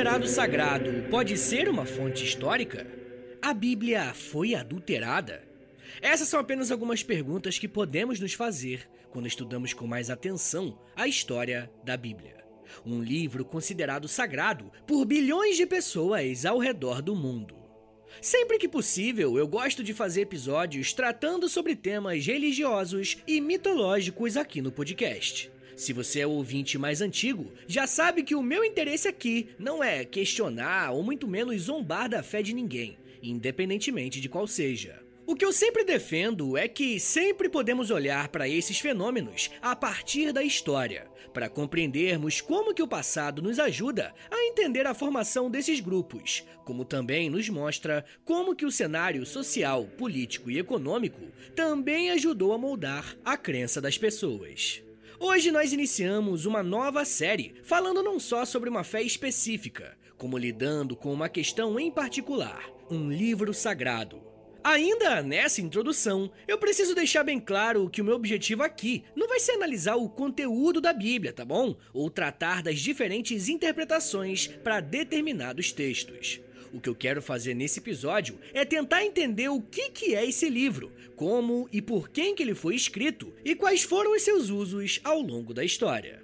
considerado sagrado pode ser uma fonte histórica? A Bíblia foi adulterada? Essas são apenas algumas perguntas que podemos nos fazer quando estudamos com mais atenção a história da Bíblia. Um livro considerado sagrado por bilhões de pessoas ao redor do mundo. Sempre que possível, eu gosto de fazer episódios tratando sobre temas religiosos e mitológicos aqui no podcast. Se você é o ouvinte mais antigo, já sabe que o meu interesse aqui não é questionar ou muito menos zombar da fé de ninguém, independentemente de qual seja. O que eu sempre defendo é que sempre podemos olhar para esses fenômenos a partir da história, para compreendermos como que o passado nos ajuda a entender a formação desses grupos, como também nos mostra como que o cenário social, político e econômico também ajudou a moldar a crença das pessoas. Hoje nós iniciamos uma nova série falando não só sobre uma fé específica, como lidando com uma questão em particular, um livro sagrado Ainda nessa introdução, eu preciso deixar bem claro que o meu objetivo aqui não vai ser analisar o conteúdo da Bíblia, tá bom? Ou tratar das diferentes interpretações para determinados textos. O que eu quero fazer nesse episódio é tentar entender o que, que é esse livro, como e por quem que ele foi escrito e quais foram os seus usos ao longo da história.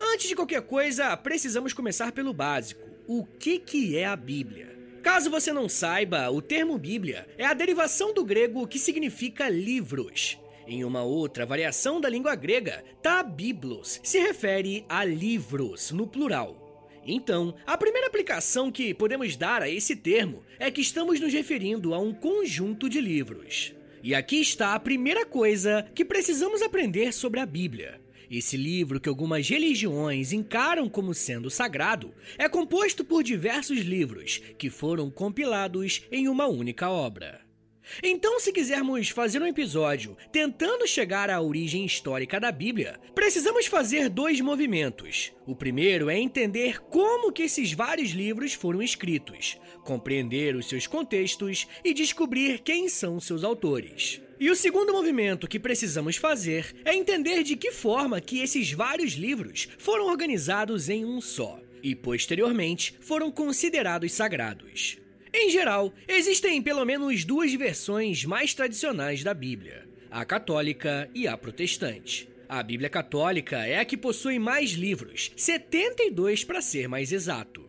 Antes de qualquer coisa, precisamos começar pelo básico. O que, que é a Bíblia? Caso você não saiba, o termo Bíblia é a derivação do grego que significa livros. Em uma outra variação da língua grega, biblos se refere a livros no plural. Então, a primeira aplicação que podemos dar a esse termo é que estamos nos referindo a um conjunto de livros. E aqui está a primeira coisa que precisamos aprender sobre a Bíblia. Esse livro, que algumas religiões encaram como sendo sagrado, é composto por diversos livros que foram compilados em uma única obra. Então, se quisermos fazer um episódio tentando chegar à origem histórica da Bíblia, precisamos fazer dois movimentos. O primeiro é entender como que esses vários livros foram escritos, compreender os seus contextos e descobrir quem são seus autores. E o segundo movimento que precisamos fazer é entender de que forma que esses vários livros foram organizados em um só e posteriormente foram considerados sagrados. Em geral, existem pelo menos duas versões mais tradicionais da Bíblia: a católica e a protestante. A Bíblia católica é a que possui mais livros, 72 para ser mais exato.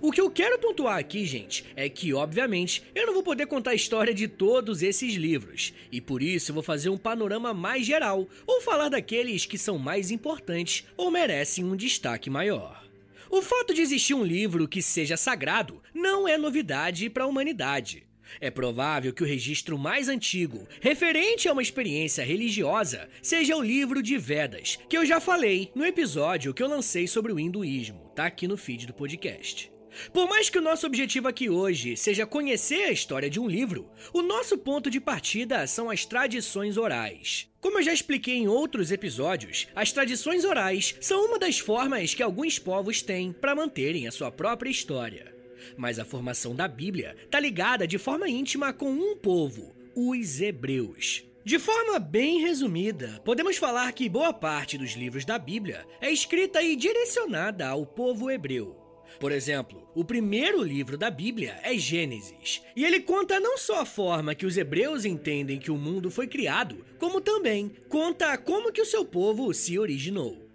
O que eu quero pontuar aqui, gente, é que, obviamente, eu não vou poder contar a história de todos esses livros, e por isso eu vou fazer um panorama mais geral, ou falar daqueles que são mais importantes ou merecem um destaque maior. O fato de existir um livro que seja sagrado não é novidade para a humanidade. É provável que o registro mais antigo, referente a uma experiência religiosa, seja o livro de Vedas, que eu já falei no episódio que eu lancei sobre o hinduísmo, tá aqui no feed do podcast. Por mais que o nosso objetivo aqui hoje seja conhecer a história de um livro, o nosso ponto de partida são as tradições orais. Como eu já expliquei em outros episódios, as tradições orais são uma das formas que alguns povos têm para manterem a sua própria história. Mas a formação da Bíblia está ligada de forma íntima com um povo, os hebreus. De forma bem resumida, podemos falar que boa parte dos livros da Bíblia é escrita e direcionada ao povo hebreu. Por exemplo, o primeiro livro da Bíblia é Gênesis, e ele conta não só a forma que os hebreus entendem que o mundo foi criado, como também conta como que o seu povo se originou.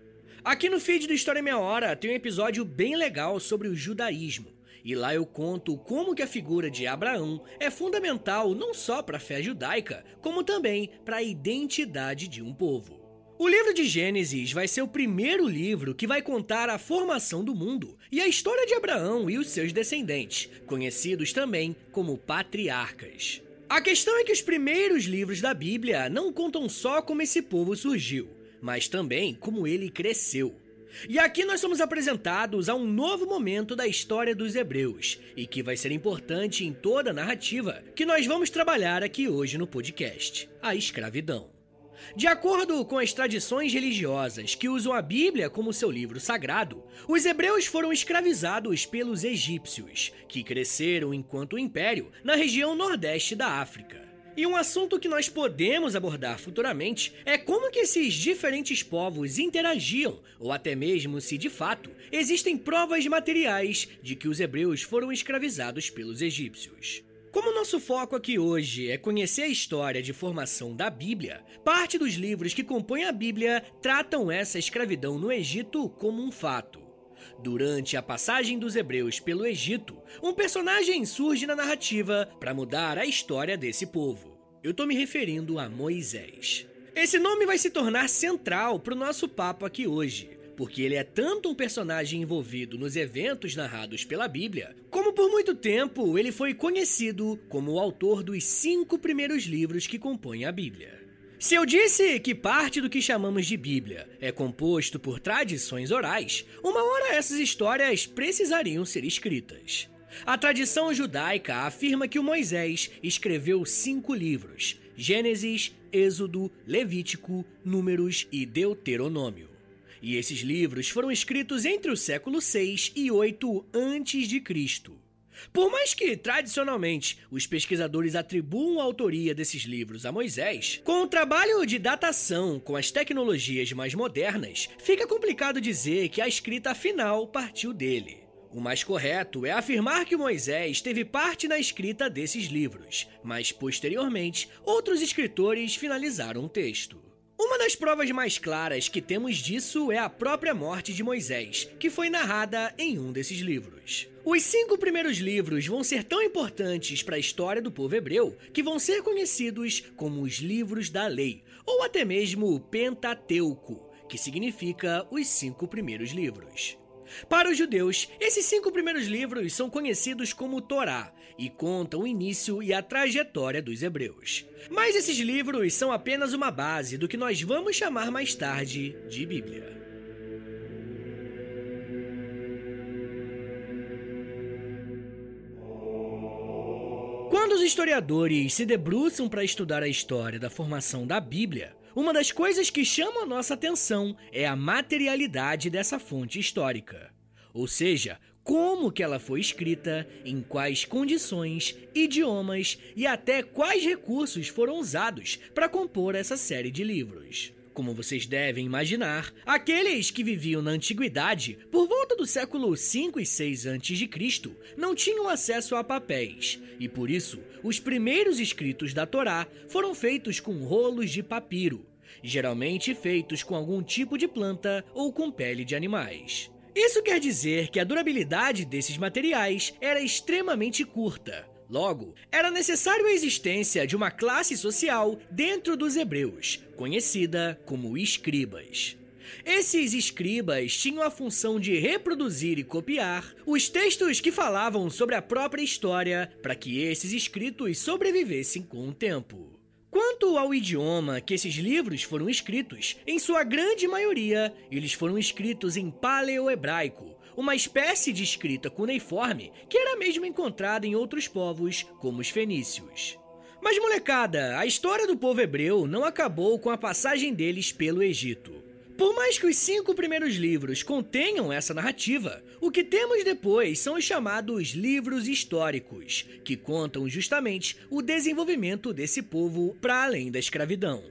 Aqui no feed do História Meia Hora tem um episódio bem legal sobre o judaísmo, e lá eu conto como que a figura de Abraão é fundamental não só para a fé judaica, como também para a identidade de um povo. O livro de Gênesis vai ser o primeiro livro que vai contar a formação do mundo e a história de Abraão e os seus descendentes, conhecidos também como patriarcas. A questão é que os primeiros livros da Bíblia não contam só como esse povo surgiu, mas também como ele cresceu. E aqui nós somos apresentados a um novo momento da história dos hebreus, e que vai ser importante em toda a narrativa que nós vamos trabalhar aqui hoje no podcast: a escravidão. De acordo com as tradições religiosas que usam a Bíblia como seu livro sagrado, os hebreus foram escravizados pelos egípcios, que cresceram enquanto império na região nordeste da África. E um assunto que nós podemos abordar futuramente é como que esses diferentes povos interagiam, ou até mesmo se de fato existem provas materiais de que os hebreus foram escravizados pelos egípcios. Como nosso foco aqui hoje é conhecer a história de formação da Bíblia, parte dos livros que compõem a Bíblia tratam essa escravidão no Egito como um fato. Durante a passagem dos hebreus pelo Egito, um personagem surge na narrativa para mudar a história desse povo. Eu tô me referindo a Moisés. Esse nome vai se tornar central para o nosso papo aqui hoje, porque ele é tanto um personagem envolvido nos eventos narrados pela Bíblia, como por muito tempo ele foi conhecido como o autor dos cinco primeiros livros que compõem a Bíblia. Se eu disse que parte do que chamamos de Bíblia é composto por tradições orais, uma hora essas histórias precisariam ser escritas. A tradição judaica afirma que o Moisés escreveu cinco livros: Gênesis, Êxodo, Levítico, Números e Deuteronômio. E esses livros foram escritos entre o século 6 e 8 antes de Cristo. Por mais que, tradicionalmente, os pesquisadores atribuam a autoria desses livros a Moisés, com o trabalho de datação com as tecnologias mais modernas, fica complicado dizer que a escrita final partiu dele. O mais correto é afirmar que Moisés teve parte na escrita desses livros, mas posteriormente outros escritores finalizaram o texto. Uma das provas mais claras que temos disso é a própria morte de Moisés, que foi narrada em um desses livros. Os cinco primeiros livros vão ser tão importantes para a história do povo hebreu que vão ser conhecidos como os livros da lei, ou até mesmo o Pentateuco, que significa os cinco primeiros livros. Para os judeus, esses cinco primeiros livros são conhecidos como Torá e contam o início e a trajetória dos hebreus. Mas esses livros são apenas uma base do que nós vamos chamar mais tarde de Bíblia. Quando os historiadores se debruçam para estudar a história da formação da Bíblia, uma das coisas que chama nossa atenção é a materialidade dessa fonte histórica. Ou seja, como que ela foi escrita, em quais condições, idiomas e até quais recursos foram usados para compor essa série de livros. Como vocês devem imaginar, aqueles que viviam na antiguidade, por volta do século 5 e 6 a.C., não tinham acesso a papéis, e por isso os primeiros escritos da Torá foram feitos com rolos de papiro, geralmente feitos com algum tipo de planta ou com pele de animais. Isso quer dizer que a durabilidade desses materiais era extremamente curta, Logo, era necessário a existência de uma classe social dentro dos hebreus, conhecida como escribas. Esses escribas tinham a função de reproduzir e copiar os textos que falavam sobre a própria história para que esses escritos sobrevivessem com o tempo. Quanto ao idioma que esses livros foram escritos, em sua grande maioria, eles foram escritos em paleo-hebraico, uma espécie de escrita cuneiforme que era mesmo encontrada em outros povos, como os fenícios. Mas molecada, a história do povo hebreu não acabou com a passagem deles pelo Egito. Por mais que os cinco primeiros livros contenham essa narrativa, o que temos depois são os chamados livros históricos, que contam justamente o desenvolvimento desse povo para além da escravidão.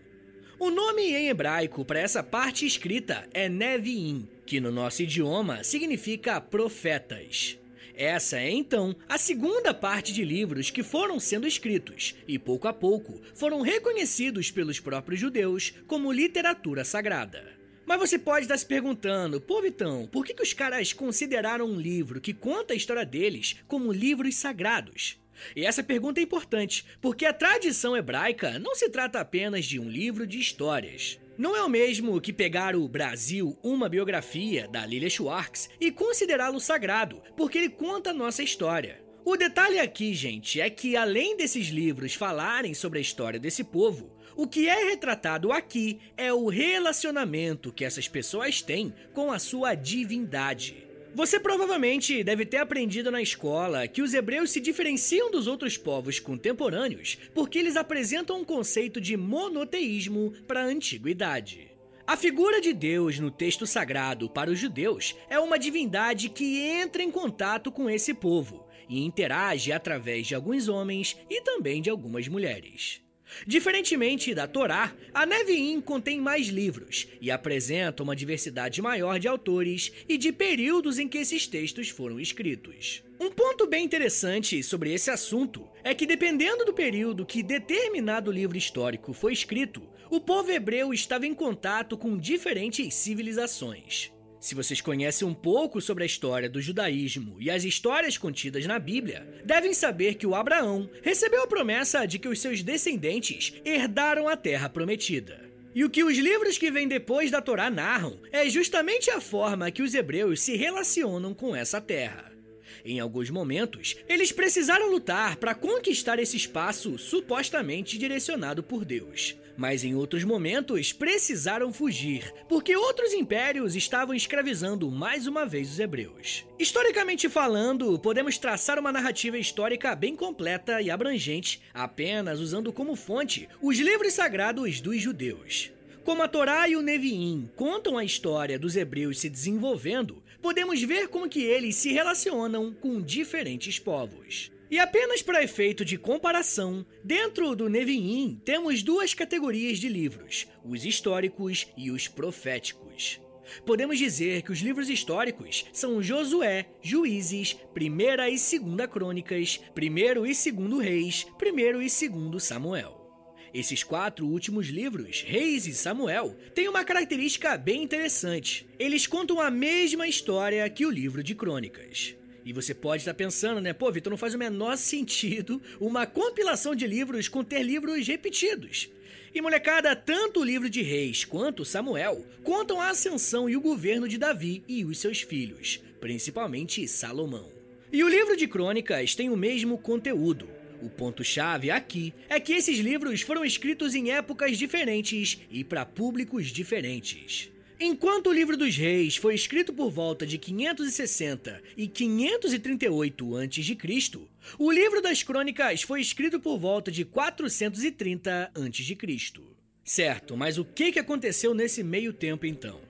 O nome em hebraico para essa parte escrita é Nevi'im, que no nosso idioma significa profetas. Essa é então a segunda parte de livros que foram sendo escritos e pouco a pouco foram reconhecidos pelos próprios judeus como literatura sagrada. Mas você pode estar se perguntando, pô Vitão, por que, que os caras consideraram um livro que conta a história deles como livros sagrados? E essa pergunta é importante, porque a tradição hebraica não se trata apenas de um livro de histórias. Não é o mesmo que pegar o Brasil, uma biografia da Lilia Schwartz e considerá-lo sagrado, porque ele conta a nossa história. O detalhe aqui, gente, é que além desses livros falarem sobre a história desse povo, o que é retratado aqui é o relacionamento que essas pessoas têm com a sua divindade. Você provavelmente deve ter aprendido na escola que os hebreus se diferenciam dos outros povos contemporâneos porque eles apresentam um conceito de monoteísmo para a antiguidade. A figura de Deus no texto sagrado para os judeus é uma divindade que entra em contato com esse povo e interage através de alguns homens e também de algumas mulheres. Diferentemente da Torá, a Nevi'im contém mais livros e apresenta uma diversidade maior de autores e de períodos em que esses textos foram escritos. Um ponto bem interessante sobre esse assunto é que, dependendo do período que determinado livro histórico foi escrito, o povo hebreu estava em contato com diferentes civilizações. Se vocês conhecem um pouco sobre a história do judaísmo e as histórias contidas na Bíblia, devem saber que o Abraão recebeu a promessa de que os seus descendentes herdaram a terra prometida. E o que os livros que vêm depois da Torá narram é justamente a forma que os hebreus se relacionam com essa terra. Em alguns momentos, eles precisaram lutar para conquistar esse espaço supostamente direcionado por Deus mas em outros momentos precisaram fugir, porque outros impérios estavam escravizando mais uma vez os hebreus. Historicamente falando, podemos traçar uma narrativa histórica bem completa e abrangente, apenas usando como fonte os livros sagrados dos judeus. Como a Torá e o Neviim contam a história dos hebreus se desenvolvendo, podemos ver como que eles se relacionam com diferentes povos. E apenas para efeito de comparação, dentro do Nevi'im temos duas categorias de livros, os históricos e os proféticos. Podemos dizer que os livros históricos são Josué, Juízes, Primeira e Segunda Crônicas, Primeiro e Segundo Reis, Primeiro e Segundo Samuel. Esses quatro últimos livros, Reis e Samuel, têm uma característica bem interessante. Eles contam a mesma história que o livro de Crônicas. E você pode estar pensando, né? Pô, Vitor, não faz o menor sentido uma compilação de livros conter livros repetidos. E molecada, tanto o livro de Reis quanto Samuel contam a ascensão e o governo de Davi e os seus filhos, principalmente Salomão. E o livro de Crônicas tem o mesmo conteúdo. O ponto-chave aqui é que esses livros foram escritos em épocas diferentes e para públicos diferentes. Enquanto o Livro dos Reis foi escrito por volta de 560 e 538 a.C., o Livro das Crônicas foi escrito por volta de 430 a.C. Certo, mas o que aconteceu nesse meio tempo então?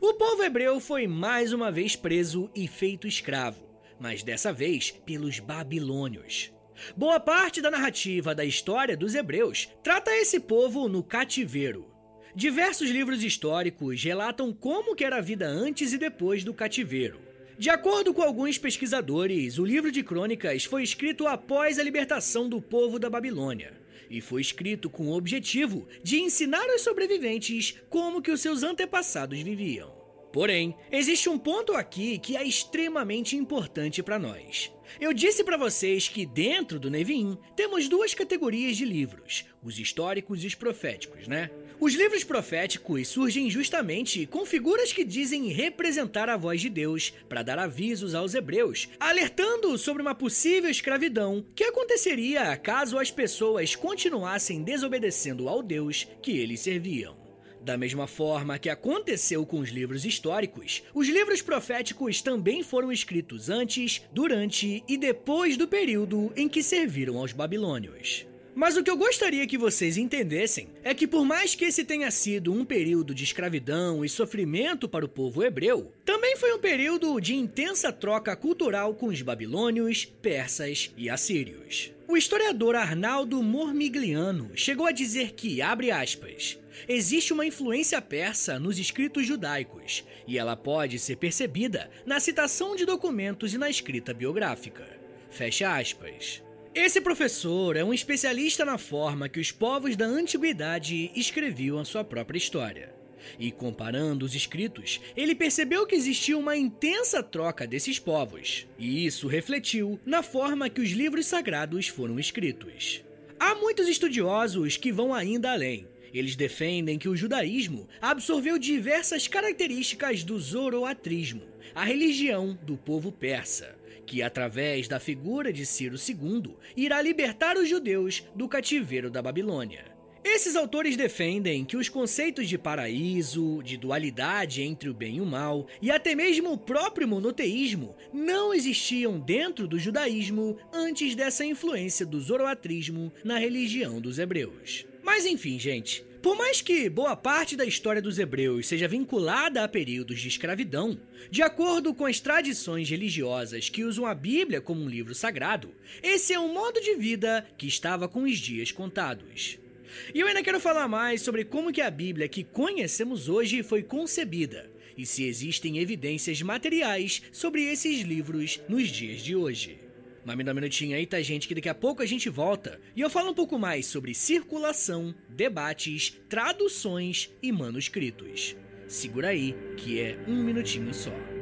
O povo hebreu foi mais uma vez preso e feito escravo, mas dessa vez pelos babilônios. Boa parte da narrativa da história dos hebreus trata esse povo no cativeiro, Diversos livros históricos relatam como era a vida antes e depois do cativeiro. De acordo com alguns pesquisadores, o livro de crônicas foi escrito após a libertação do povo da Babilônia e foi escrito com o objetivo de ensinar aos sobreviventes como que os seus antepassados viviam. Porém, existe um ponto aqui que é extremamente importante para nós. Eu disse para vocês que dentro do Nevin temos duas categorias de livros, os históricos e os proféticos, né? Os livros proféticos surgem justamente com figuras que dizem representar a voz de Deus para dar avisos aos hebreus, alertando sobre uma possível escravidão que aconteceria caso as pessoas continuassem desobedecendo ao Deus que eles serviam. Da mesma forma que aconteceu com os livros históricos, os livros proféticos também foram escritos antes, durante e depois do período em que serviram aos babilônios. Mas o que eu gostaria que vocês entendessem é que, por mais que esse tenha sido um período de escravidão e sofrimento para o povo hebreu, também foi um período de intensa troca cultural com os babilônios, persas e assírios. O historiador Arnaldo Mormigliano chegou a dizer que, abre aspas, existe uma influência persa nos escritos judaicos, e ela pode ser percebida na citação de documentos e na escrita biográfica. Fecha aspas. Esse professor é um especialista na forma que os povos da antiguidade escreviam a sua própria história. E comparando os escritos, ele percebeu que existia uma intensa troca desses povos, e isso refletiu na forma que os livros sagrados foram escritos. Há muitos estudiosos que vão ainda além. Eles defendem que o judaísmo absorveu diversas características do zoroatrismo, a religião do povo persa que, através da figura de Ciro II, irá libertar os judeus do cativeiro da Babilônia. Esses autores defendem que os conceitos de paraíso, de dualidade entre o bem e o mal, e até mesmo o próprio monoteísmo não existiam dentro do judaísmo antes dessa influência do zoroatrismo na religião dos hebreus. Mas enfim, gente, por mais que boa parte da história dos hebreus seja vinculada a períodos de escravidão, de acordo com as tradições religiosas que usam a Bíblia como um livro sagrado, esse é um modo de vida que estava com os dias contados. E eu ainda quero falar mais sobre como que a Bíblia que conhecemos hoje foi concebida e se existem evidências materiais sobre esses livros nos dias de hoje. Mas me dá um minutinho aí, tá, gente, que daqui a pouco a gente volta e eu falo um pouco mais sobre circulação, debates, traduções e manuscritos. Segura aí, que é um minutinho só.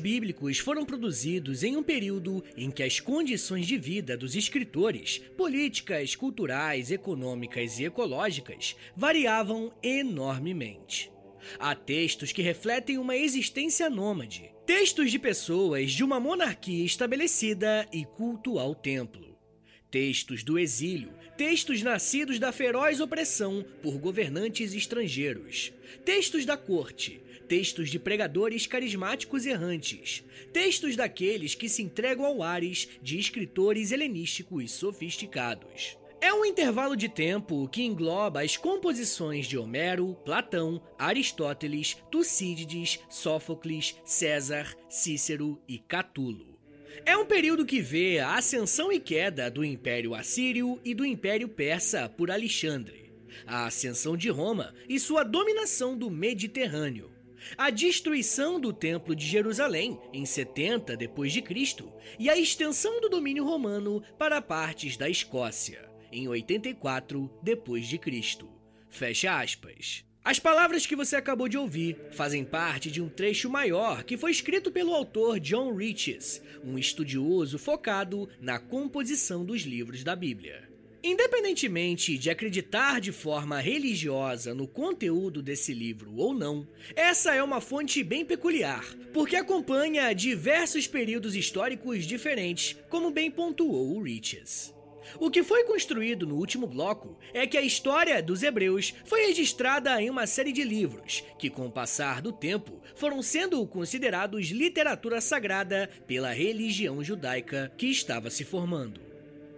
Bíblicos foram produzidos em um período em que as condições de vida dos escritores, políticas, culturais, econômicas e ecológicas variavam enormemente. Há textos que refletem uma existência nômade, textos de pessoas de uma monarquia estabelecida e culto ao templo. Textos do exílio, textos nascidos da feroz opressão por governantes estrangeiros, textos da corte, textos de pregadores carismáticos errantes, textos daqueles que se entregam ao ares de escritores helenísticos sofisticados. É um intervalo de tempo que engloba as composições de Homero, Platão, Aristóteles, Tucídides, Sófocles, César, Cícero e Catulo. É um período que vê a ascensão e queda do Império Assírio e do Império Persa por Alexandre, a ascensão de Roma e sua dominação do Mediterrâneo, a destruição do Templo de Jerusalém em 70 d.C. e a extensão do domínio romano para partes da Escócia em 84 d.C. Fecha aspas. As palavras que você acabou de ouvir fazem parte de um trecho maior que foi escrito pelo autor John Riches, um estudioso focado na composição dos livros da Bíblia. Independentemente de acreditar de forma religiosa no conteúdo desse livro ou não, essa é uma fonte bem peculiar, porque acompanha diversos períodos históricos diferentes, como bem pontuou o Riches. O que foi construído no último bloco é que a história dos hebreus foi registrada em uma série de livros, que com o passar do tempo foram sendo considerados literatura sagrada pela religião judaica que estava se formando.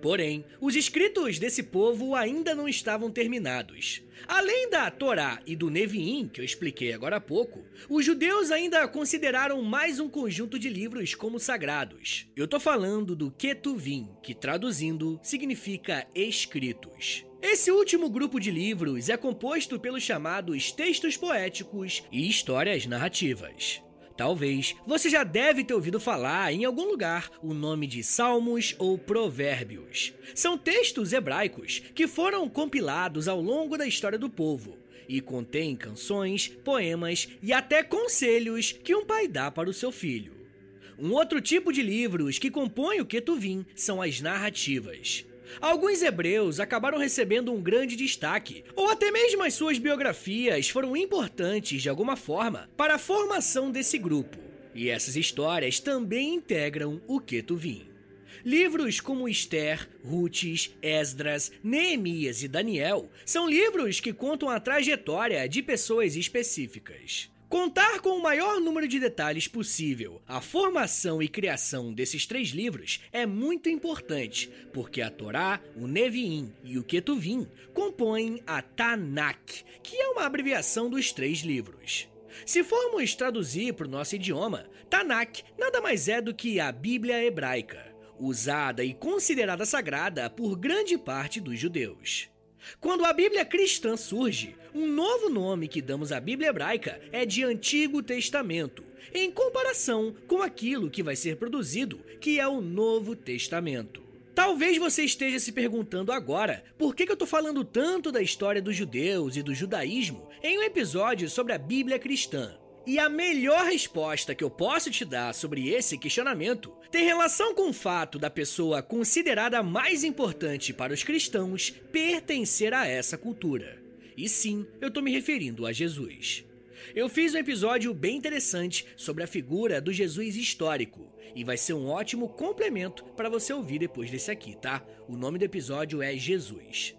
Porém, os escritos desse povo ainda não estavam terminados. Além da Torá e do Neviim, que eu expliquei agora há pouco, os judeus ainda consideraram mais um conjunto de livros como sagrados. Eu tô falando do Ketuvim, que traduzindo significa escritos. Esse último grupo de livros é composto pelos chamados textos poéticos e histórias narrativas. Talvez você já deve ter ouvido falar em algum lugar o nome de Salmos ou Provérbios. São textos hebraicos que foram compilados ao longo da história do povo e contêm canções, poemas e até conselhos que um pai dá para o seu filho. Um outro tipo de livros que compõe o Ketuvim são as narrativas. Alguns hebreus acabaram recebendo um grande destaque, ou até mesmo as suas biografias foram importantes de alguma forma para a formação desse grupo. E essas histórias também integram o Ketuvim. Livros como Esther, Ruth, Esdras, Neemias e Daniel são livros que contam a trajetória de pessoas específicas. Contar com o maior número de detalhes possível a formação e criação desses três livros é muito importante, porque a Torá, o Neviim e o Ketuvim compõem a Tanakh, que é uma abreviação dos três livros. Se formos traduzir para o nosso idioma, Tanakh nada mais é do que a Bíblia hebraica, usada e considerada sagrada por grande parte dos judeus. Quando a Bíblia cristã surge, um novo nome que damos à Bíblia hebraica é de Antigo Testamento, em comparação com aquilo que vai ser produzido, que é o Novo Testamento. Talvez você esteja se perguntando agora por que, eu estou falando tanto da história dos judeus e do judaísmo em um episódio sobre a Bíblia cristã. E a melhor resposta que eu posso te dar sobre esse questionamento tem relação com o fato da pessoa considerada mais importante para os cristãos pertencer a essa cultura. E sim, eu estou me referindo a Jesus. Eu fiz um episódio bem interessante sobre a figura do Jesus histórico e vai ser um ótimo complemento para você ouvir depois desse aqui, tá? O nome do episódio é Jesus.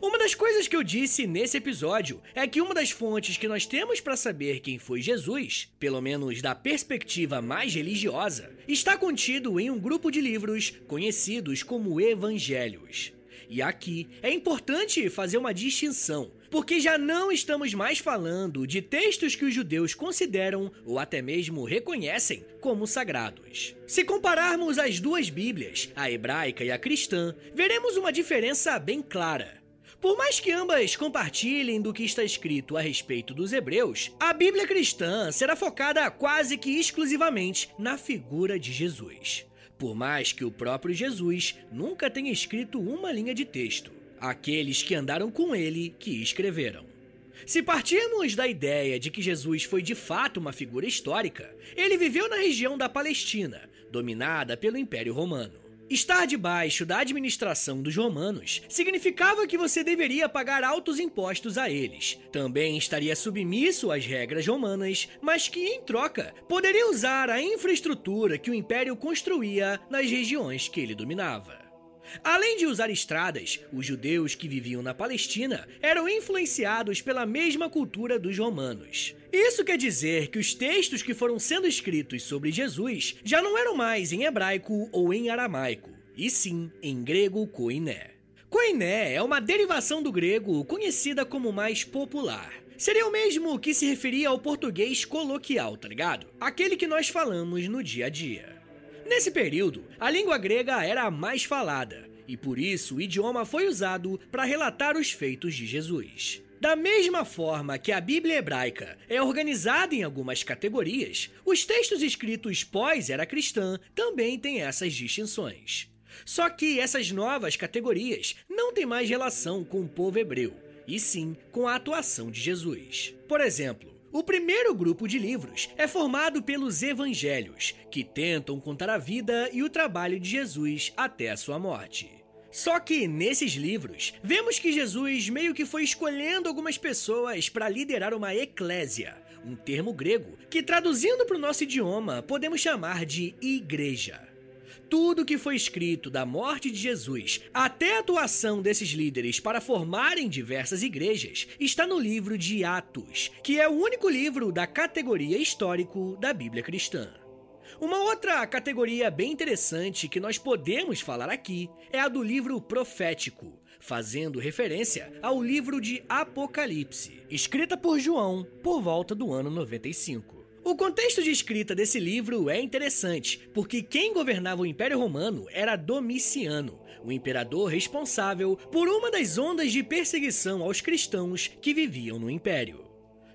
Uma das coisas que eu disse nesse episódio é que uma das fontes que nós temos para saber quem foi Jesus, pelo menos da perspectiva mais religiosa, está contido em um grupo de livros conhecidos como Evangelhos. E aqui é importante fazer uma distinção, porque já não estamos mais falando de textos que os judeus consideram ou até mesmo reconhecem como sagrados. Se compararmos as duas Bíblias, a hebraica e a cristã, veremos uma diferença bem clara. Por mais que ambas compartilhem do que está escrito a respeito dos hebreus, a Bíblia cristã será focada quase que exclusivamente na figura de Jesus. Por mais que o próprio Jesus nunca tenha escrito uma linha de texto, aqueles que andaram com ele que escreveram. Se partirmos da ideia de que Jesus foi de fato uma figura histórica, ele viveu na região da Palestina, dominada pelo Império Romano. Estar debaixo da administração dos romanos significava que você deveria pagar altos impostos a eles. Também estaria submisso às regras romanas, mas que, em troca, poderia usar a infraestrutura que o império construía nas regiões que ele dominava. Além de usar estradas, os judeus que viviam na Palestina eram influenciados pela mesma cultura dos romanos. Isso quer dizer que os textos que foram sendo escritos sobre Jesus já não eram mais em hebraico ou em aramaico, e sim em grego koiné. Koiné é uma derivação do grego conhecida como mais popular. Seria o mesmo que se referia ao português coloquial, tá ligado? Aquele que nós falamos no dia a dia. Nesse período, a língua grega era a mais falada, e por isso o idioma foi usado para relatar os feitos de Jesus. Da mesma forma que a Bíblia hebraica é organizada em algumas categorias, os textos escritos pós-era cristã também têm essas distinções. Só que essas novas categorias não têm mais relação com o povo hebreu, e sim com a atuação de Jesus. Por exemplo, o primeiro grupo de livros é formado pelos evangelhos, que tentam contar a vida e o trabalho de Jesus até a sua morte. Só que nesses livros, vemos que Jesus meio que foi escolhendo algumas pessoas para liderar uma eclésia, um termo grego que traduzindo para o nosso idioma podemos chamar de igreja tudo que foi escrito da morte de Jesus até a atuação desses líderes para formarem diversas igrejas está no livro de Atos, que é o único livro da categoria histórico da Bíblia cristã. Uma outra categoria bem interessante que nós podemos falar aqui é a do livro profético, fazendo referência ao livro de Apocalipse, escrita por João por volta do ano 95. O contexto de escrita desse livro é interessante, porque quem governava o Império Romano era Domiciano, o imperador responsável por uma das ondas de perseguição aos cristãos que viviam no Império.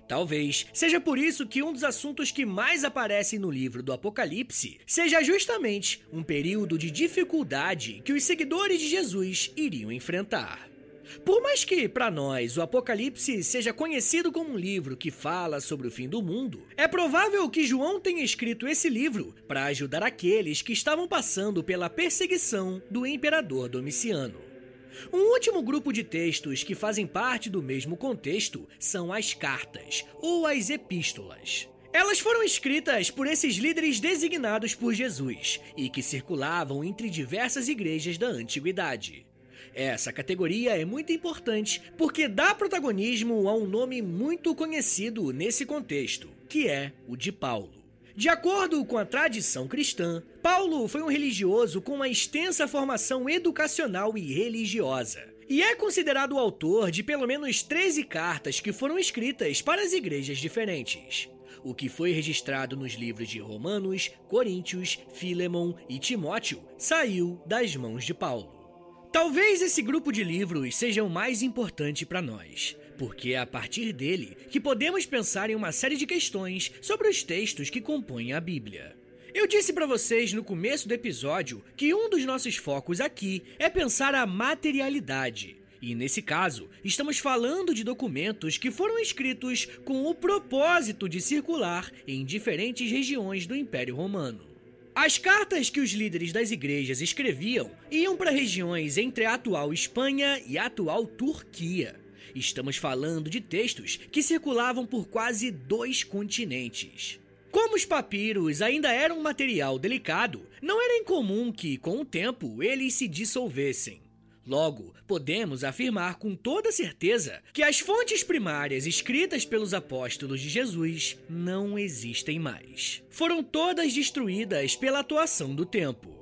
Talvez seja por isso que um dos assuntos que mais aparecem no livro do Apocalipse seja justamente um período de dificuldade que os seguidores de Jesus iriam enfrentar. Por mais que, para nós, o Apocalipse seja conhecido como um livro que fala sobre o fim do mundo, é provável que João tenha escrito esse livro para ajudar aqueles que estavam passando pela perseguição do imperador Domiciano. Um último grupo de textos que fazem parte do mesmo contexto são as cartas, ou as epístolas. Elas foram escritas por esses líderes designados por Jesus e que circulavam entre diversas igrejas da antiguidade. Essa categoria é muito importante porque dá protagonismo a um nome muito conhecido nesse contexto, que é o de Paulo. De acordo com a tradição cristã, Paulo foi um religioso com uma extensa formação educacional e religiosa. E é considerado o autor de pelo menos 13 cartas que foram escritas para as igrejas diferentes. O que foi registrado nos livros de Romanos, Coríntios, Filemon e Timóteo saiu das mãos de Paulo. Talvez esse grupo de livros seja o mais importante para nós, porque é a partir dele que podemos pensar em uma série de questões sobre os textos que compõem a Bíblia. Eu disse para vocês no começo do episódio que um dos nossos focos aqui é pensar a materialidade. E nesse caso, estamos falando de documentos que foram escritos com o propósito de circular em diferentes regiões do Império Romano. As cartas que os líderes das igrejas escreviam iam para regiões entre a atual Espanha e a atual Turquia. Estamos falando de textos que circulavam por quase dois continentes. Como os papiros ainda eram um material delicado, não era incomum que, com o tempo, eles se dissolvessem. Logo, podemos afirmar com toda certeza que as fontes primárias escritas pelos apóstolos de Jesus não existem mais. Foram todas destruídas pela atuação do tempo.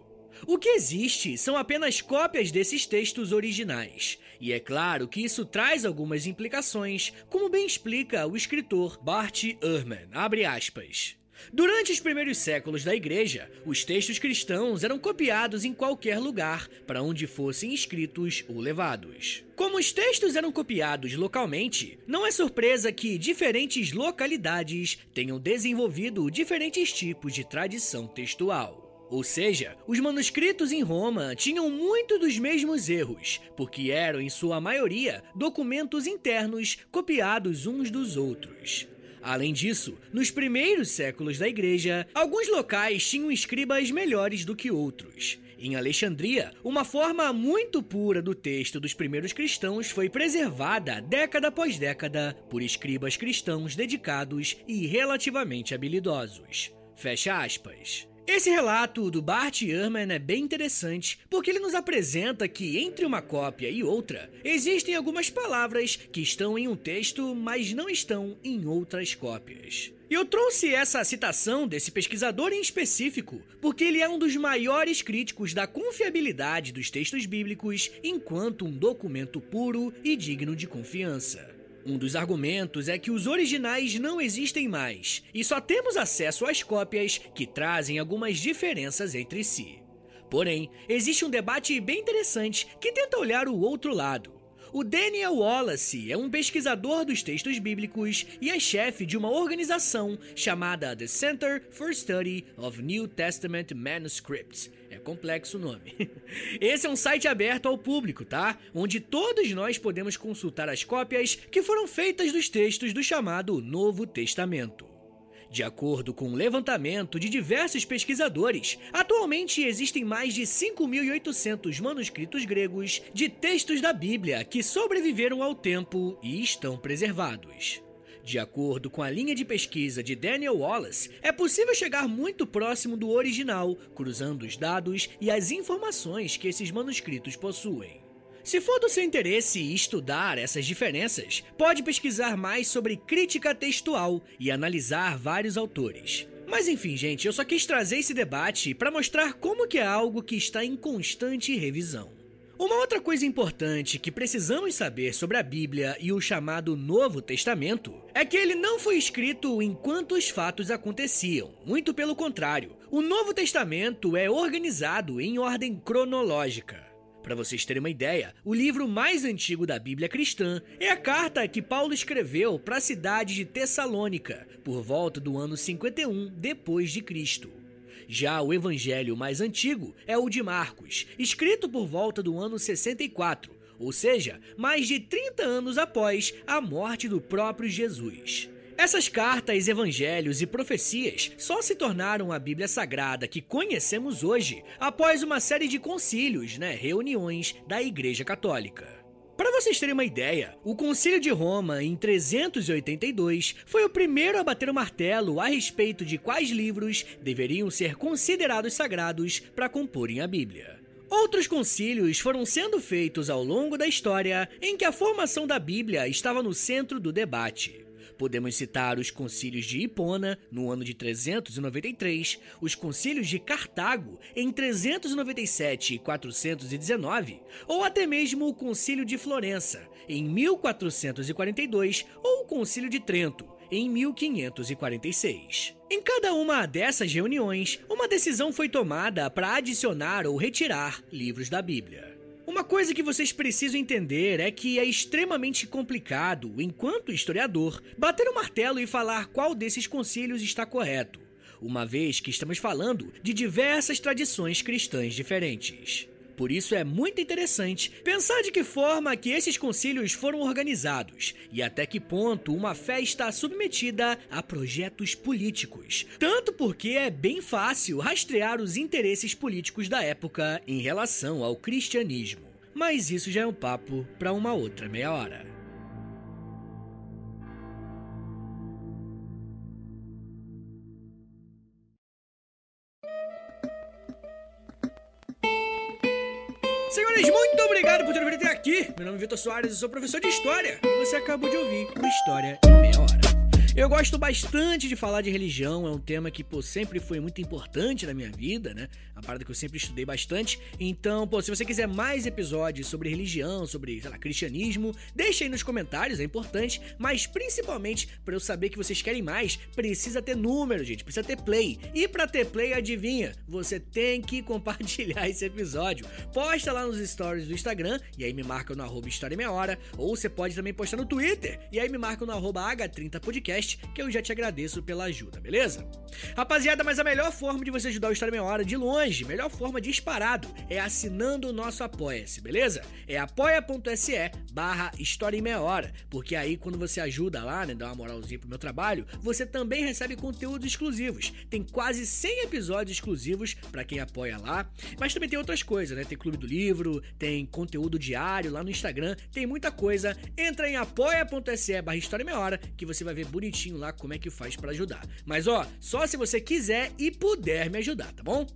O que existe são apenas cópias desses textos originais. E é claro que isso traz algumas implicações, como bem explica o escritor Bart Ehrman, abre aspas. Durante os primeiros séculos da igreja, os textos cristãos eram copiados em qualquer lugar para onde fossem escritos ou levados. Como os textos eram copiados localmente, não é surpresa que diferentes localidades tenham desenvolvido diferentes tipos de tradição textual. Ou seja, os manuscritos em Roma tinham muito dos mesmos erros, porque eram, em sua maioria, documentos internos copiados uns dos outros. Além disso, nos primeiros séculos da igreja, alguns locais tinham escribas melhores do que outros. Em Alexandria, uma forma muito pura do texto dos primeiros cristãos foi preservada década após década por escribas cristãos dedicados e relativamente habilidosos. Fecha aspas. Esse relato do Bart Ehrman é bem interessante porque ele nos apresenta que entre uma cópia e outra existem algumas palavras que estão em um texto, mas não estão em outras cópias. E eu trouxe essa citação desse pesquisador em específico porque ele é um dos maiores críticos da confiabilidade dos textos bíblicos enquanto um documento puro e digno de confiança. Um dos argumentos é que os originais não existem mais e só temos acesso às cópias que trazem algumas diferenças entre si. Porém, existe um debate bem interessante que tenta olhar o outro lado. O Daniel Wallace é um pesquisador dos textos bíblicos e é chefe de uma organização chamada The Center for Study of New Testament Manuscripts, é complexo o nome. Esse é um site aberto ao público, tá? Onde todos nós podemos consultar as cópias que foram feitas dos textos do chamado Novo Testamento. De acordo com um levantamento de diversos pesquisadores, atualmente existem mais de 5.800 manuscritos gregos de textos da Bíblia que sobreviveram ao tempo e estão preservados. De acordo com a linha de pesquisa de Daniel Wallace, é possível chegar muito próximo do original, cruzando os dados e as informações que esses manuscritos possuem. Se for do seu interesse estudar essas diferenças, pode pesquisar mais sobre crítica textual e analisar vários autores. Mas enfim, gente, eu só quis trazer esse debate para mostrar como que é algo que está em constante revisão. Uma outra coisa importante que precisamos saber sobre a Bíblia e o chamado Novo Testamento é que ele não foi escrito enquanto os fatos aconteciam. Muito pelo contrário, o Novo Testamento é organizado em ordem cronológica. Para vocês terem uma ideia, o livro mais antigo da Bíblia cristã é a carta que Paulo escreveu para a cidade de Tessalônica, por volta do ano 51 depois de Cristo. Já o evangelho mais antigo é o de Marcos, escrito por volta do ano 64, ou seja, mais de 30 anos após a morte do próprio Jesus. Essas cartas, evangelhos e profecias só se tornaram a Bíblia Sagrada que conhecemos hoje após uma série de concílios, né, reuniões da Igreja Católica. Para vocês terem uma ideia, o Concílio de Roma, em 382, foi o primeiro a bater o martelo a respeito de quais livros deveriam ser considerados sagrados para comporem a Bíblia. Outros concílios foram sendo feitos ao longo da história em que a formação da Bíblia estava no centro do debate. Podemos citar os concílios de Hipona, no ano de 393, os concílios de Cartago, em 397 e 419, ou até mesmo o concílio de Florença, em 1442, ou o concílio de Trento, em 1546. Em cada uma dessas reuniões, uma decisão foi tomada para adicionar ou retirar livros da Bíblia. Uma coisa que vocês precisam entender é que é extremamente complicado, enquanto historiador, bater o martelo e falar qual desses concílios está correto, uma vez que estamos falando de diversas tradições cristãs diferentes. Por isso é muito interessante pensar de que forma que esses concílios foram organizados e até que ponto uma fé está submetida a projetos políticos. Tanto porque é bem fácil rastrear os interesses políticos da época em relação ao cristianismo. Mas isso já é um papo para uma outra meia hora. Senhores, muito obrigado por ter vindo até aqui. Meu nome é Vitor Soares, eu sou professor de História. E você acabou de ouvir o História em Meia Hora. Eu gosto bastante de falar de religião, é um tema que, pô, sempre foi muito importante na minha vida, né? Uma parada que eu sempre estudei bastante. Então, pô, se você quiser mais episódios sobre religião, sobre, sei lá, cristianismo, deixa aí nos comentários, é importante. Mas principalmente, para eu saber que vocês querem mais, precisa ter número, gente, precisa ter play. E para ter play, adivinha? Você tem que compartilhar esse episódio. Posta lá nos stories do Instagram, e aí me marca no arroba História Meia Hora. Ou você pode também postar no Twitter, e aí me marca no arroba H30podcast podcast, que eu já te agradeço pela ajuda, beleza? Rapaziada, mas a melhor forma de você ajudar o História Meia Hora de longe, melhor forma disparado, é assinando o nosso Apoia-se, beleza? É apoia.se barra História Meia Hora, porque aí quando você ajuda lá, né, dá uma moralzinha pro meu trabalho, você também recebe conteúdos exclusivos. Tem quase 100 episódios exclusivos para quem apoia lá, mas também tem outras coisas, né? Tem Clube do Livro, tem conteúdo diário lá no Instagram, tem muita coisa. Entra em apoia.se barra História Meia Hora, que você vai ver bonitinho bonitinho lá como é que faz para ajudar. Mas ó, só se você quiser e puder me ajudar, tá bom?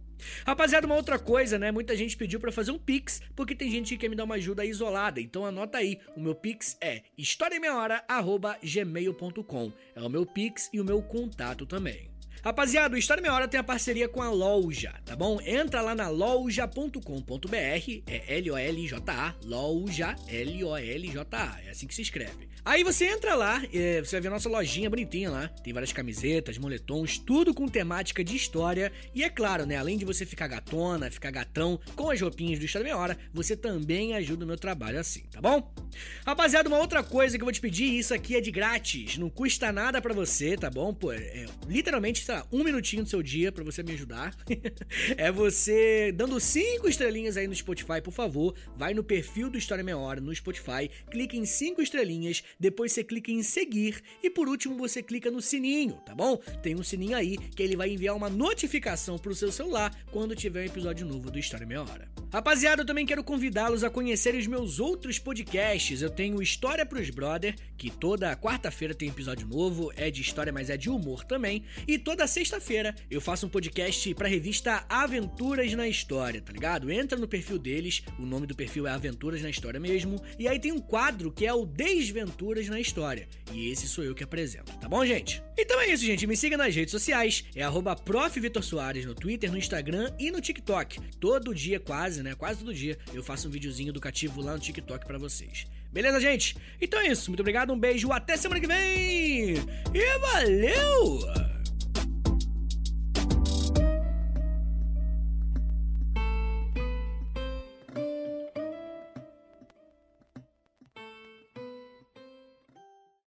Rapaziada, uma outra coisa, né? Muita gente pediu para fazer um Pix, porque tem gente que quer me dar uma ajuda isolada. Então anota aí, o meu Pix é historiameiahora@gmail.com. É o meu Pix e o meu contato também. Rapaziada, o História Meia Hora tem a parceria com a Loja, tá bom? Entra lá na loja.com.br, é L-O-L-J-A, loja, L-O-L-J-A, é assim que se escreve. Aí você entra lá, é, você vai ver a nossa lojinha bonitinha lá. Tem várias camisetas, moletons, tudo com temática de história. E é claro, né? Além de você ficar gatona, ficar gatão com as roupinhas do História Meia Hora, você também ajuda o meu trabalho assim, tá bom? Rapaziada, uma outra coisa que eu vou te pedir, isso aqui é de grátis, não custa nada para você, tá bom? Pô, é, literalmente, um minutinho do seu dia para você me ajudar. é você dando cinco estrelinhas aí no Spotify, por favor. Vai no perfil do História Meia Hora no Spotify, clique em cinco estrelinhas depois você clica em seguir e por último você clica no sininho, tá bom? Tem um sininho aí que ele vai enviar uma notificação pro seu celular quando tiver um episódio novo do História Meia Hora. Rapaziada, eu também quero convidá-los a conhecerem os meus outros podcasts. Eu tenho História pros Brother, que toda quarta-feira tem episódio novo, é de história, mas é de humor também. E toda sexta-feira eu faço um podcast pra revista Aventuras na História, tá ligado? Entra no perfil deles, o nome do perfil é Aventuras na História mesmo. E aí tem um quadro que é o Desventuras na História. E esse sou eu que apresento, tá bom, gente? Então é isso, gente. Me siga nas redes sociais, é arroba no Twitter, no Instagram e no TikTok. Todo dia quase, né? Quase todo dia eu faço um videozinho educativo lá no TikTok para vocês. Beleza, gente? Então é isso. Muito obrigado, um beijo, até semana que vem! E valeu!